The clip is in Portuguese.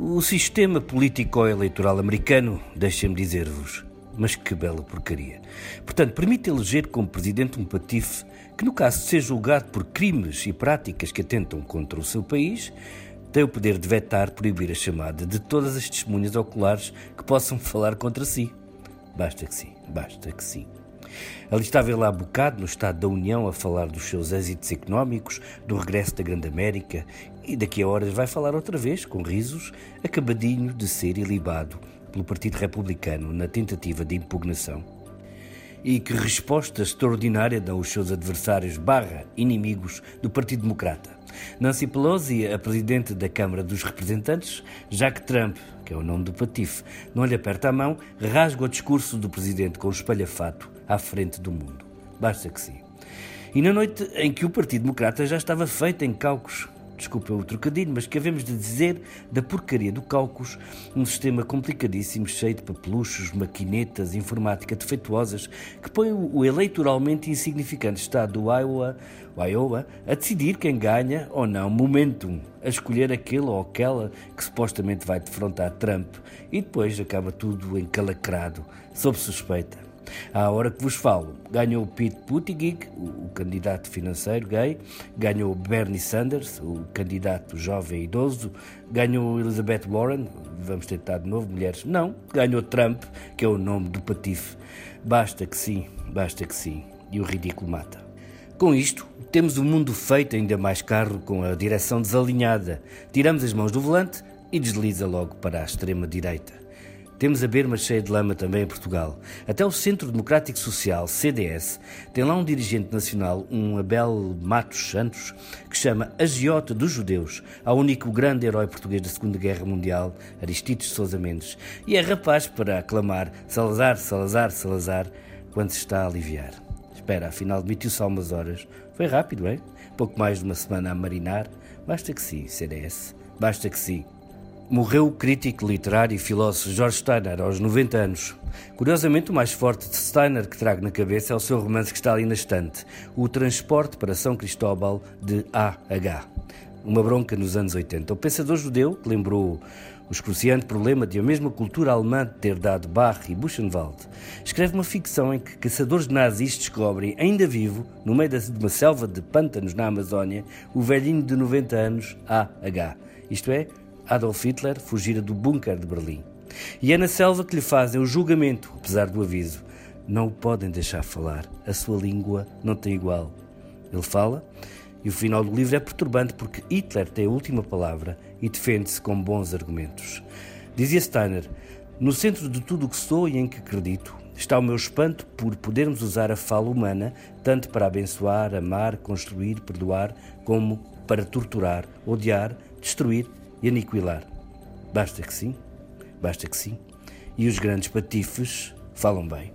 O sistema político-eleitoral americano, deixem-me dizer-vos, mas que bela porcaria. Portanto, permite eleger como presidente um patife que, no caso de ser julgado por crimes e práticas que atentam contra o seu país, tem o poder de vetar, proibir a chamada de todas as testemunhas oculares que possam falar contra si. Basta que sim, basta que sim. Ali estava ele há bocado, no Estado da União, a falar dos seus êxitos económicos, do regresso da Grande América, e daqui a horas vai falar outra vez, com risos, acabadinho de ser ilibado pelo Partido Republicano na tentativa de impugnação. E que resposta extraordinária dão os seus adversários barra inimigos do Partido Democrata. Nancy Pelosi, a presidente da Câmara dos Representantes, Jack Trump, que é o nome do patife, não lhe aperta a mão, rasga o discurso do presidente com o espalhafato à frente do mundo. Basta que sim. E na noite em que o Partido Democrata já estava feito em cálculos, desculpa o trocadilho, mas que havemos de dizer da porcaria do Caucus, um sistema complicadíssimo, cheio de papeluchos, maquinetas, informática defeituosas, que põe o eleitoralmente insignificante estado do Iowa, Iowa a decidir quem ganha ou não momentum, a escolher aquele ou aquela que supostamente vai defrontar Trump, e depois acaba tudo encalacrado, sob suspeita. À hora que vos falo, ganhou Pete Buttigieg, o, candidato financeiro gay, ganhou Bernie Sanders, o candidato jovem e idoso, ganhou Elizabeth Warren, vamos tentar de novo, mulheres, não, ganhou Trump, que é o nome do patife. Basta que sim, basta que sim, e o ridículo mata. Com isto, temos o mundo feito ainda mais carro com a direção desalinhada. Tiramos as mãos do volante e desliza logo para a extrema direita. Temos a berma cheia de lama também em Portugal. Até o Centro Democrático Social, CDS, tem lá um dirigente nacional, um Abel Matos Santos, que chama Agiota dos Judeus, ao único grande herói português da Segunda Guerra Mundial, Aristides de Sousa Mendes, e é rapaz para aclamar Salazar, Salazar, Salazar, quando se está a aliviar. Espera, afinal demitiu-se umas horas. Foi rápido, é? Pouco mais de uma semana a marinar. Basta que sim, CDS. Basta que sim. Morreu o crítico literário e filósofo George Steiner aos 90 anos. Curiosamente, o mais forte de Steiner que trago na cabeça é o seu romance que está ali na estante, O Transporte para São Cristóbal de A.H. Uma bronca nos anos 80. O pensador judeu que lembrou o excruciante problema de a mesma cultura alemã ter dado Bach e Buchenwald, escreve uma ficção em que caçadores nazis descobrem, ainda vivo, no meio de uma selva de pântanos na Amazónia, o velhinho de 90 anos, A.H. Isto é, Adolf Hitler fugira do bunker de Berlim. E é na selva que lhe fazem o julgamento, apesar do aviso. Não o podem deixar falar, a sua língua não tem igual. Ele fala, e o final do livro é perturbante porque Hitler tem a última palavra e defende-se com bons argumentos. Dizia Steiner: No centro de tudo o que sou e em que acredito está o meu espanto por podermos usar a fala humana tanto para abençoar, amar, construir, perdoar, como para torturar, odiar, destruir e aniquilar. Basta que sim, basta que sim. E os grandes patifes falam bem.